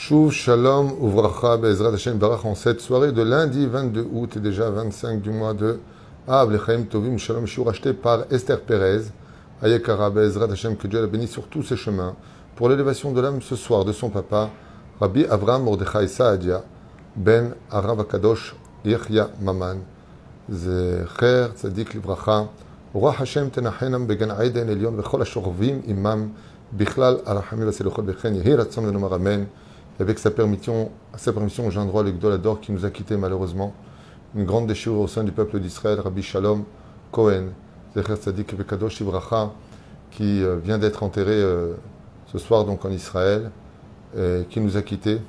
Shuv Shalom Uvracha Bezrat Hashem Barach en cette soirée de lundi 22 août et déjà 25 du mois de Av Lechaim Tovim Shalom Shiur acheté par Esther Perez Ayekara Bezrat Hashem que Dieu la bénisse sur tous ses chemins pour l'élévation de l'âme ce soir de son papa Rabbi Avram Mordechai Saadia Ben Arav Akadosh Yechya Maman Zecher Tzadik Livracha רוח השם תנחנם בגן עדן עליון וכל השוכבים עמם בכלל הרחמים והסליחות וכן יהי רצון ונאמר אמן. avec sa permission, sa permission, j'ai un droit le Gdolador qui nous a quittés malheureusement. Une grande déchirure au sein du peuple d'Israël, Rabbi Shalom Cohen, Zecher Ibracha, qui euh, vient d'être enterré euh, ce soir donc en Israël, et qui nous a quittés.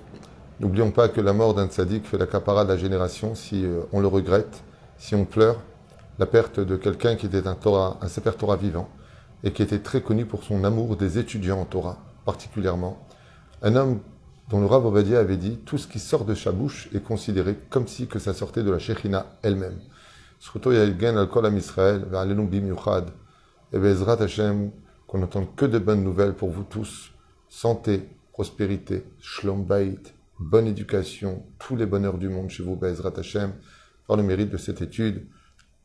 N'oublions pas que la mort d'un tzaddik fait la capara de la génération si euh, on le regrette, si on pleure. La perte de quelqu'un qui était un Torah, un Sefer Torah vivant, et qui était très connu pour son amour des étudiants en Torah, particulièrement. Un homme dont le Rav avait dit tout ce qui sort de sa bouche est considéré comme si que ça sortait de la Shechina elle-même. Bezrat Hashem, qu'on n'entende que de bonnes nouvelles pour vous tous. Santé, prospérité, shlom bonne éducation, tous les bonheurs du monde chez vous, Bezrat Hashem, par le mérite de cette étude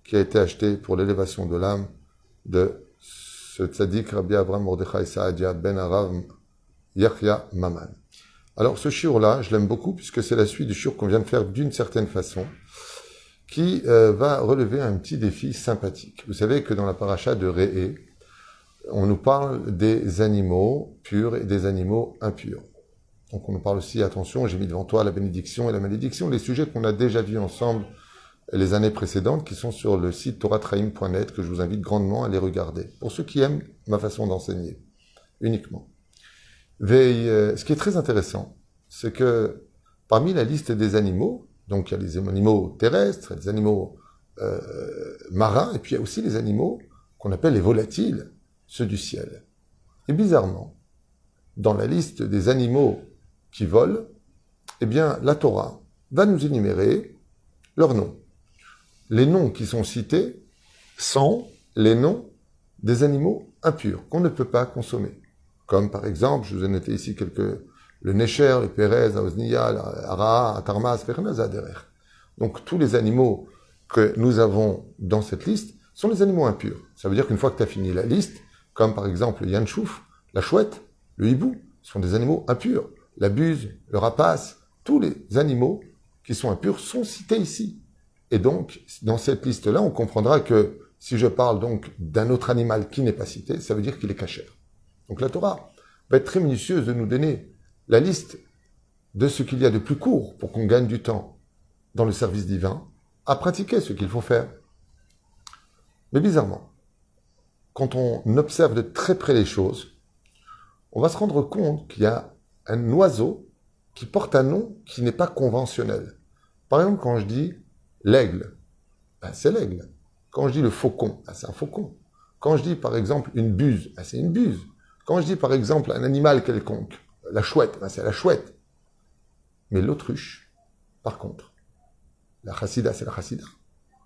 qui a été achetée pour l'élévation de l'âme de ce tzaddik Rabbi Abraham Mordechai Saadia ben Arav Yachya Maman. Alors ce shiur-là, je l'aime beaucoup puisque c'est la suite du shiur qu'on vient de faire d'une certaine façon, qui euh, va relever un petit défi sympathique. Vous savez que dans la paracha de Réé, on nous parle des animaux purs et des animaux impurs. Donc on nous parle aussi, attention, j'ai mis devant toi la bénédiction et la malédiction, les sujets qu'on a déjà vus ensemble les années précédentes qui sont sur le site toratraim.net que je vous invite grandement à les regarder. Pour ceux qui aiment ma façon d'enseigner, uniquement. Veille, ce qui est très intéressant, c'est que parmi la liste des animaux, donc il y a les animaux terrestres, les animaux euh, marins, et puis il y a aussi les animaux qu'on appelle les volatiles, ceux du ciel. Et bizarrement, dans la liste des animaux qui volent, eh bien, la Torah va nous énumérer leurs noms les noms qui sont cités sont les noms des animaux impurs qu'on ne peut pas consommer. Comme par exemple, je vous ai noté ici quelques, le Necher, le Pérez, la Ozniya, la Ara, la Tarmas, Donc tous les animaux que nous avons dans cette liste sont les animaux impurs. Ça veut dire qu'une fois que tu as fini la liste, comme par exemple le Yanchouf, la chouette, le hibou, sont des animaux impurs. La buse, le rapace, tous les animaux qui sont impurs sont cités ici. Et donc, dans cette liste-là, on comprendra que si je parle donc d'un autre animal qui n'est pas cité, ça veut dire qu'il est caché. Donc la Torah va être très minutieuse de nous donner la liste de ce qu'il y a de plus court pour qu'on gagne du temps dans le service divin à pratiquer ce qu'il faut faire. Mais bizarrement, quand on observe de très près les choses, on va se rendre compte qu'il y a un oiseau qui porte un nom qui n'est pas conventionnel. Par exemple, quand je dis L'aigle, ben, c'est l'aigle. Quand je dis le faucon, ben, c'est un faucon. Quand je dis par exemple une buse, ben, c'est une buse. Quand je dis par exemple un animal quelconque, la chouette, c'est la chouette. Mais l'autruche, par contre, la chassida, c'est la chassida.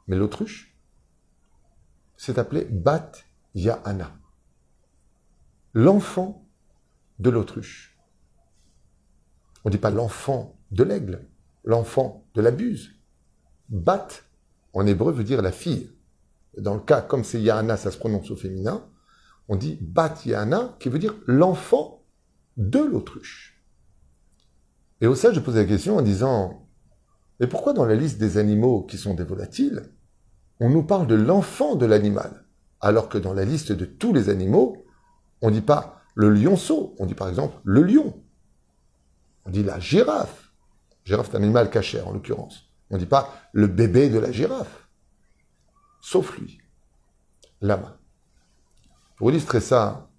Mais l'autruche, c'est appelé Bat Ya'ana. L'enfant de l'autruche. On ne dit pas l'enfant de l'aigle, l'enfant de la buse. Bat, en hébreu, veut dire la fille. Dans le cas, comme c'est Yana, ça se prononce au féminin, on dit Bat Yana, qui veut dire l'enfant de l'autruche. Et au sein, je pose la question en disant, mais pourquoi dans la liste des animaux qui sont des volatiles, on nous parle de l'enfant de l'animal, alors que dans la liste de tous les animaux, on ne dit pas le lionceau, on dit par exemple le lion, on dit la girafe. Girafe, c'est un animal cachère en l'occurrence. On ne dit pas le bébé de la girafe. Sauf lui, lama. Pour illustrer ça,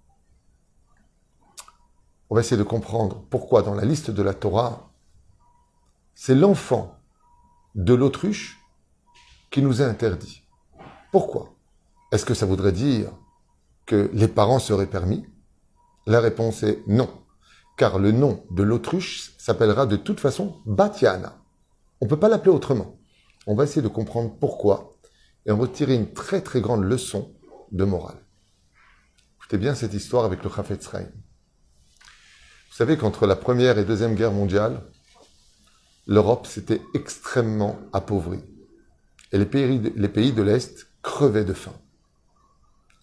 on va essayer de comprendre pourquoi dans la liste de la Torah, c'est l'enfant de l'autruche qui nous est interdit. Pourquoi? Est-ce que ça voudrait dire que les parents seraient permis? La réponse est non, car le nom de l'autruche s'appellera de toute façon Batiana. On ne peut pas l'appeler autrement. On va essayer de comprendre pourquoi et on va tirer une très très grande leçon de morale. Écoutez bien cette histoire avec le Chafetz Vous Vous savez qu'entre la Première et Deuxième Guerre mondiale, l'Europe s'était extrêmement appauvrie. Et les pays de l'Est crevaient de faim.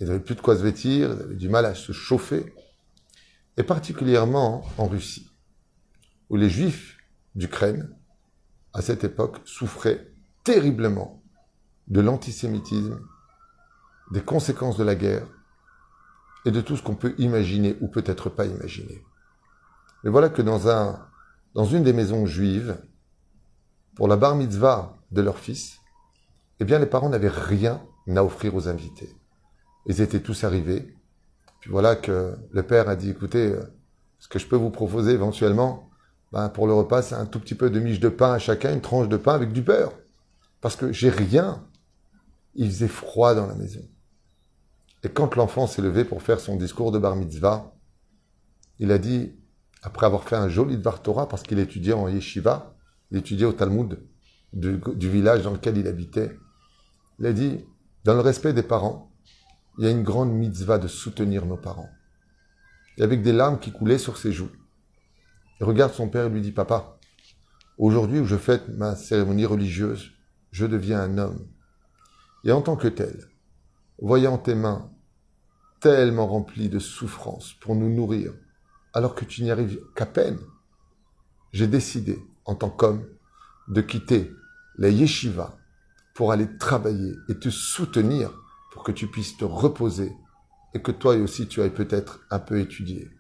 Ils n'avaient plus de quoi se vêtir, ils avaient du mal à se chauffer. Et particulièrement en Russie, où les Juifs d'Ukraine, à cette époque, souffraient terriblement de l'antisémitisme, des conséquences de la guerre et de tout ce qu'on peut imaginer ou peut-être pas imaginer. Mais voilà que dans, un, dans une des maisons juives, pour la bar mitzvah de leur fils, eh bien les parents n'avaient rien à offrir aux invités. Ils étaient tous arrivés. Puis voilà que le père a dit, écoutez, euh, ce que je peux vous proposer éventuellement, ben pour le repas, c'est un tout petit peu de miche de pain à chacun, une tranche de pain avec du beurre. Parce que j'ai rien. Il faisait froid dans la maison. Et quand l'enfant s'est levé pour faire son discours de bar mitzvah, il a dit, après avoir fait un joli Dvar Torah, parce qu'il étudiait en yeshiva, il étudiait au Talmud du, du, village dans lequel il habitait, il a dit, dans le respect des parents, il y a une grande mitzvah de soutenir nos parents. Et avec des larmes qui coulaient sur ses joues. Il regarde son père et lui dit, papa, aujourd'hui où je fête ma cérémonie religieuse, je deviens un homme. Et en tant que tel, voyant tes mains tellement remplies de souffrance pour nous nourrir, alors que tu n'y arrives qu'à peine, j'ai décidé, en tant qu'homme, de quitter la yeshiva pour aller travailler et te soutenir pour que tu puisses te reposer et que toi aussi tu ailles peut-être un peu étudier.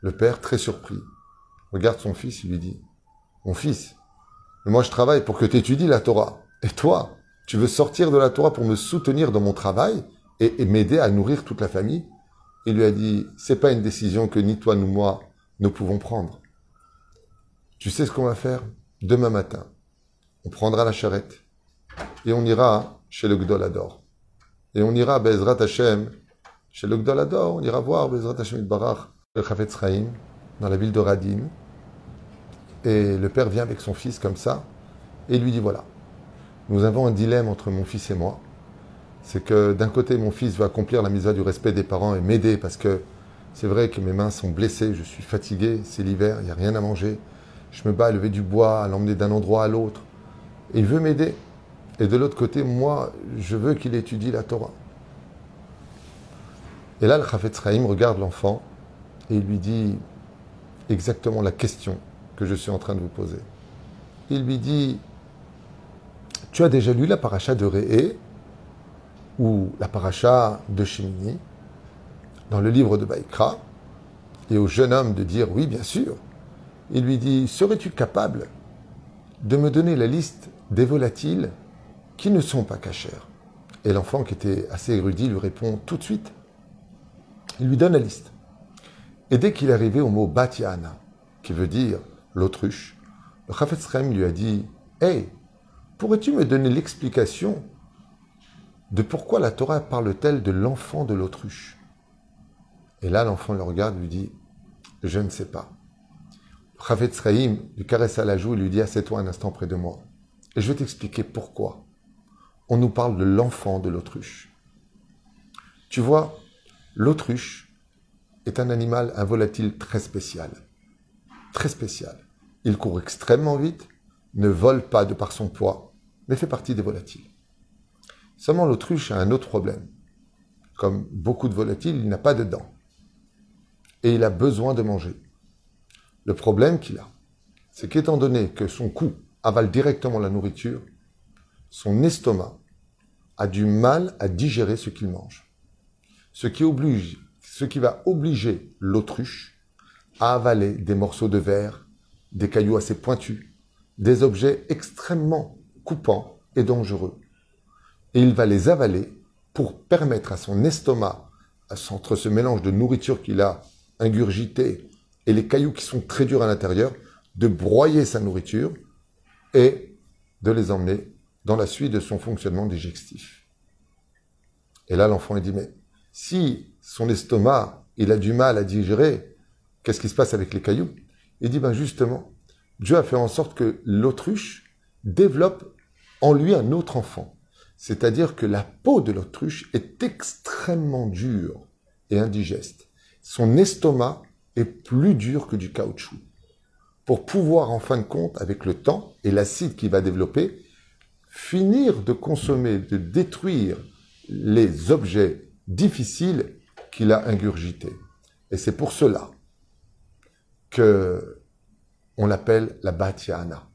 Le père, très surpris, regarde son fils et lui dit, Mon fils, moi je travaille pour que tu étudies la Torah. Et toi, tu veux sortir de la Torah pour me soutenir dans mon travail et, m'aider à nourrir toute la famille? Il lui a dit, c'est pas une décision que ni toi ni moi nous pouvons prendre. Tu sais ce qu'on va faire? Demain matin, on prendra la charrette et on ira chez le Gdolador. Et on ira à Bezrat Hashem, chez le Gdolador, on ira voir Bezrat Hashem Barach, le Chafetz Chaim, dans la ville de Radin. Et le père vient avec son fils comme ça, et lui dit voilà, nous avons un dilemme entre mon fils et moi. C'est que d'un côté, mon fils veut accomplir la mise du respect des parents et m'aider parce que c'est vrai que mes mains sont blessées, je suis fatigué, c'est l'hiver, il n'y a rien à manger. Je me bats à lever du bois, à l'emmener d'un endroit à l'autre. Et il veut m'aider. Et de l'autre côté, moi, je veux qu'il étudie la Torah. Et là, le Chafetz Chaim regarde l'enfant et il lui dit exactement la question que je suis en train de vous poser. Il lui dit tu as déjà lu la paracha de Réé ou la paracha de Shemini dans le livre de Baïkra? Et au jeune homme de dire oui, bien sûr. Il lui dit Serais-tu capable de me donner la liste des volatiles qui ne sont pas cachers Et l'enfant, qui était assez érudit, lui répond tout de suite. Il lui donne la liste. Et dès qu'il arrivé au mot Batiana, qui veut dire l'autruche, le Chafetz lui a dit Hey, Pourrais-tu me donner l'explication de pourquoi la Torah parle-t-elle de l'enfant de l'autruche? Et là, l'enfant le regarde lui dit Je ne sais pas. Chavetz Rahim lui caresse à la joue et lui dit Assieds-toi un instant près de moi. Et je vais t'expliquer pourquoi. On nous parle de l'enfant de l'autruche. Tu vois, l'autruche est un animal, un volatile très spécial. Très spécial. Il court extrêmement vite, ne vole pas de par son poids, mais fait partie des volatiles. Seulement l'autruche a un autre problème. Comme beaucoup de volatiles, il n'a pas de dents. Et il a besoin de manger. Le problème qu'il a, c'est qu'étant donné que son cou avale directement la nourriture, son estomac a du mal à digérer ce qu'il mange. Ce qui, oblige, ce qui va obliger l'autruche à avaler des morceaux de verre, des cailloux assez pointus, des objets extrêmement coupant et dangereux. Et il va les avaler pour permettre à son estomac, entre ce mélange de nourriture qu'il a ingurgité et les cailloux qui sont très durs à l'intérieur, de broyer sa nourriture et de les emmener dans la suite de son fonctionnement digestif. Et là, l'enfant dit, mais si son estomac, il a du mal à digérer, qu'est-ce qui se passe avec les cailloux? Il dit, ben justement, Dieu a fait en sorte que l'autruche développe en lui un autre enfant. C'est-à-dire que la peau de l'autruche est extrêmement dure et indigeste. Son estomac est plus dur que du caoutchouc. Pour pouvoir, en fin de compte, avec le temps et l'acide qui va développer, finir de consommer, de détruire les objets difficiles qu'il a ingurgités. Et c'est pour cela que on l'appelle la Batiana.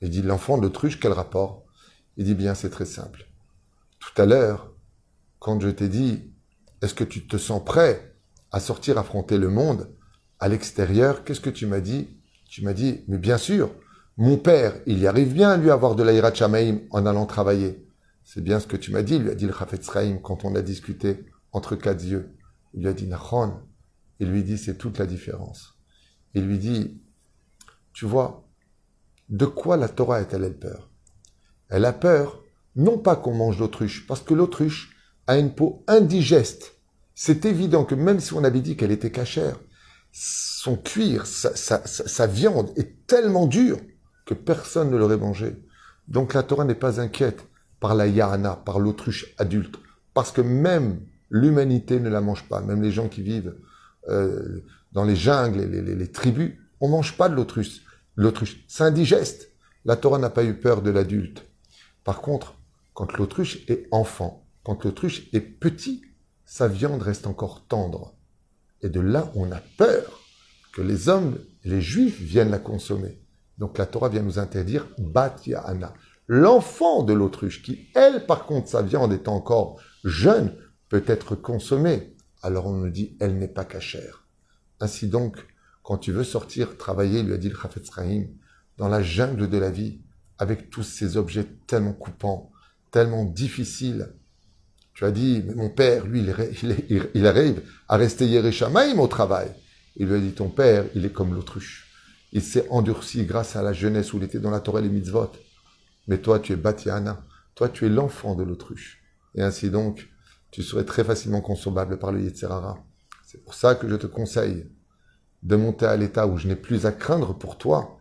Il dit l'enfant d'autruche, quel rapport? Il dit bien, c'est très simple. Tout à l'heure, quand je t'ai dit, est-ce que tu te sens prêt à sortir affronter le monde à l'extérieur Qu'est-ce que tu m'as dit? Tu m'as dit, mais bien sûr, mon père, il y arrive bien à lui avoir de l'aïrat en allant travailler. C'est bien ce que tu m'as dit, lui a dit le Chafetz quand on a discuté entre quatre yeux. Il lui a dit Nachon. Il lui dit c'est toute la différence. Il lui dit Tu vois, de quoi la Torah a-t-elle peur? Elle a peur, non pas qu'on mange l'autruche, parce que l'autruche a une peau indigeste. C'est évident que même si on avait dit qu'elle était cachère, son cuir, sa, viande est tellement dure que personne ne l'aurait mangé. Donc la Torah n'est pas inquiète par la yahana, par l'autruche adulte, parce que même l'humanité ne la mange pas, même les gens qui vivent euh, dans les jungles, les, les, les tribus, on mange pas de l'autruche. L'autruche, c'est indigeste. La Torah n'a pas eu peur de l'adulte. Par contre, quand l'autruche est enfant, quand l'autruche est petit, sa viande reste encore tendre. Et de là, on a peur que les hommes, les juifs, viennent la consommer. Donc la Torah vient nous interdire Bat. L'enfant de l'autruche, qui, elle, par contre, sa viande est encore jeune, peut être consommée. Alors on nous dit, elle n'est pas cachère. Ainsi donc, quand tu veux sortir travailler, lui a dit le Chafetz dans la jungle de la vie, avec tous ces objets tellement coupants, tellement difficiles, tu as dit, mais mon père, lui, il, arrive à rester Yereshamaim au travail. Il lui a dit, ton père, il est comme l'autruche. Il s'est endurci grâce à la jeunesse où il était dans la Torah et les mitzvot. Mais toi, tu es Batiana. Toi, tu es l'enfant de l'autruche. Et ainsi donc, tu serais très facilement consommable par le Yetzerara. C'est pour ça que je te conseille de monter à l'état où je n'ai plus à craindre pour toi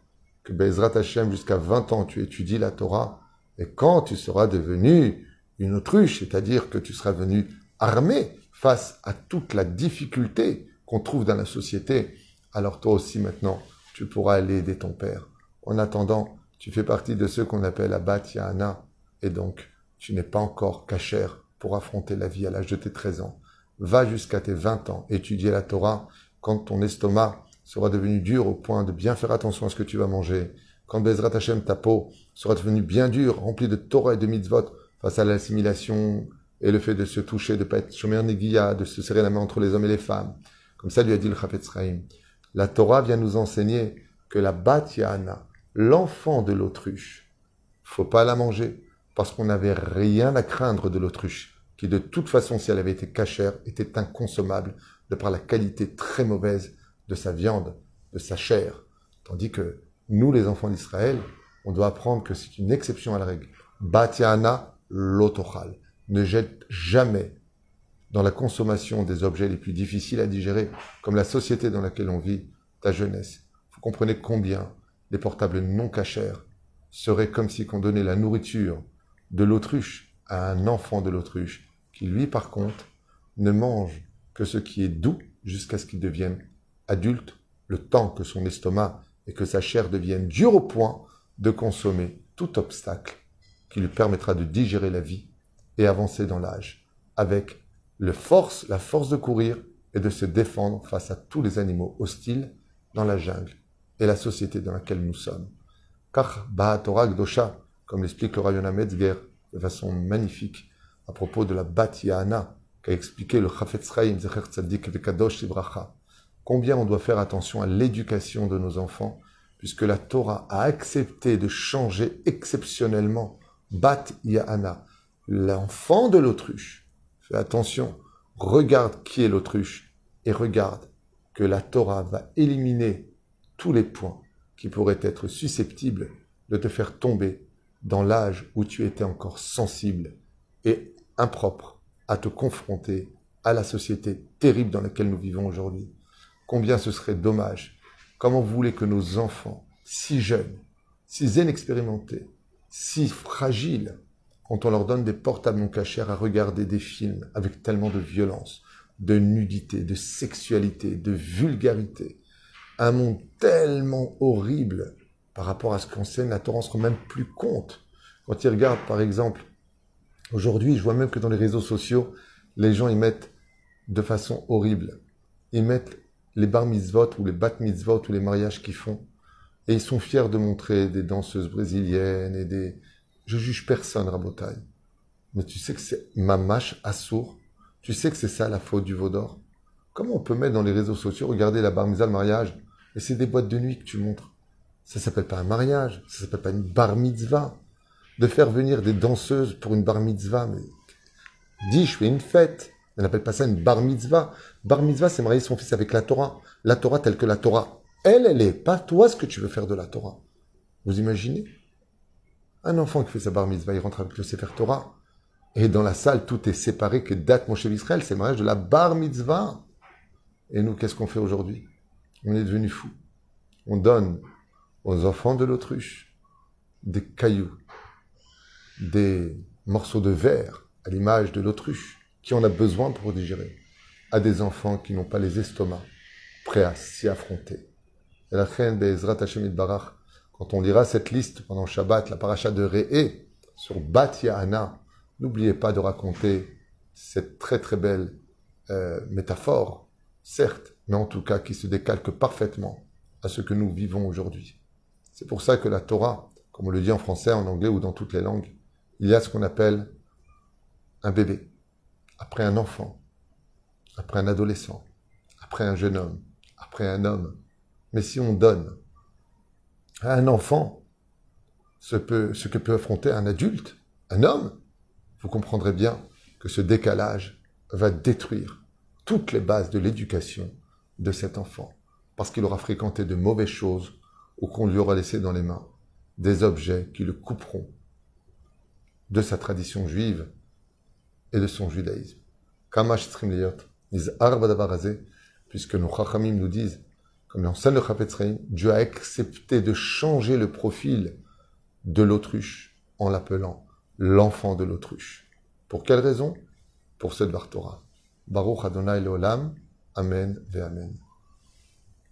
que Bezrat jusqu'à 20 ans, tu étudies la Torah. Et quand tu seras devenu une autruche, c'est-à-dire que tu seras venu armé face à toute la difficulté qu'on trouve dans la société, alors toi aussi maintenant, tu pourras aller aider ton père. En attendant, tu fais partie de ceux qu'on appelle Abat Yahana, et donc tu n'es pas encore cachère pour affronter la vie à l'âge de tes 13 ans. Va jusqu'à tes 20 ans, étudier la Torah, quand ton estomac sera devenu dur au point de bien faire attention à ce que tu vas manger, quand Bezrat Hashem, ta peau, sera devenue bien dure, remplie de Torah et de mitzvot, face à l'assimilation et le fait de se toucher, de ne pas être shomer neguia, de se serrer la main entre les hommes et les femmes. Comme ça lui a dit le Chafetz La Torah vient nous enseigner que la Bat l'enfant de l'autruche, faut pas la manger, parce qu'on n'avait rien à craindre de l'autruche, qui de toute façon, si elle avait été cachère, était inconsommable, de par la qualité très mauvaise de sa viande, de sa chair. Tandis que nous, les enfants d'Israël, on doit apprendre que c'est une exception à la règle. Batiana l'autochal. Ne jette jamais dans la consommation des objets les plus difficiles à digérer, comme la société dans laquelle on vit, ta jeunesse. Vous comprenez combien les portables non cachers seraient comme si on donnait la nourriture de l'autruche à un enfant de l'autruche, qui lui, par contre, ne mange que ce qui est doux jusqu'à ce qu'il devienne adulte, le temps que son estomac et que sa chair deviennent durs au point de consommer tout obstacle qui lui permettra de digérer la vie et avancer dans l'âge avec le force, la force de courir et de se défendre face à tous les animaux hostiles dans la jungle et la société dans laquelle nous sommes. Car Bahatorah Gdosha, comme l'explique le Rayona Metzger de façon magnifique à propos de la Bat Yahana qu'a expliqué le Chafetz Chaim Vekadosh Ibracha, combien on doit faire attention à l'éducation de nos enfants, puisque la Torah a accepté de changer exceptionnellement Bat Yahana, l'enfant de l'autruche. Fais attention, regarde qui est l'autruche et regarde que la Torah va éliminer tous les points qui pourraient être susceptibles de te faire tomber dans l'âge où tu étais encore sensible et impropre à te confronter à la société terrible dans laquelle nous vivons aujourd'hui. Combien ce serait dommage. Comment vous voulez que nos enfants, si jeunes, si inexpérimentés, si fragiles, quand on leur donne des portables non cachés à regarder des films avec tellement de violence, de nudité, de sexualité, de vulgarité, un monde tellement horrible par rapport à ce qu'enseigne la Torah, on se rend même plus compte. Quand il regarde, par exemple, aujourd'hui, je vois même que dans les réseaux sociaux, les gens y mettent de façon horrible. Ils mettent les bar mitzvot ou les bat mitzvot ou les mariages qu'ils font. Et ils sont fiers de montrer des danseuses brésiliennes et des... Je juge personne, Rabotaille. Mais tu sais que c'est mamache assour. Tu sais que c'est ça la faute du Vaudor. Comment on peut mettre dans les réseaux sociaux, regarder la bar mitzvah, le mariage, et c'est des boîtes de nuit que tu montres? Ça s'appelle pas un mariage, ça s'appelle pas une bar mitzvah. De faire venir des danseuses pour une bar mitzvah, mais dis, je fais une fête. On n'appelle pas ça une bar mitzvah. Bar mitzvah, c'est marier son fils avec la Torah. La Torah telle que la Torah. Elle, elle est. Pas toi ce que tu veux faire de la Torah. Vous imaginez? Un enfant qui fait sa bar mitzvah, il rentre avec le Sefer Torah. Et dans la salle, tout est séparé que date mon chef Israël. C'est le mariage de la bar mitzvah. Et nous, qu'est-ce qu'on fait aujourd'hui? On est devenu fous. On donne aux enfants de l'autruche des cailloux, des morceaux de verre à l'image de l'autruche qui en a besoin pour digérer, à des enfants qui n'ont pas les estomacs prêts à s'y affronter. Et la reine Ezrat Hashem Barach, quand on lira cette liste pendant Shabbat, la paracha de Re'e, sur Bat Ya'ana, n'oubliez pas de raconter cette très très belle euh, métaphore, certes, mais en tout cas qui se décalque parfaitement à ce que nous vivons aujourd'hui. C'est pour ça que la Torah, comme on le dit en français, en anglais ou dans toutes les langues, il y a ce qu'on appelle un bébé, après un enfant, après un adolescent, après un jeune homme, après un homme. Mais si on donne à un enfant ce, que peut affronter un adulte, un homme, vous comprendrez bien que ce décalage va détruire toutes les bases de l'éducation de cet enfant, parce qu'il aura fréquenté de mauvaises choses ou qu'on lui aura laissé dans les mains des objets qui le couperont de sa tradition juive et de son judaïsme. Kamash puisque nos chachamim nous disent, comme l'enseigne le Chafetz Dieu a accepté de changer le profil de l'autruche en l'appelant l'enfant de l'autruche. Pour quelle raison? Pour ce Dvar Torah. Baruch Adonai Leolam. Amen ve Amen.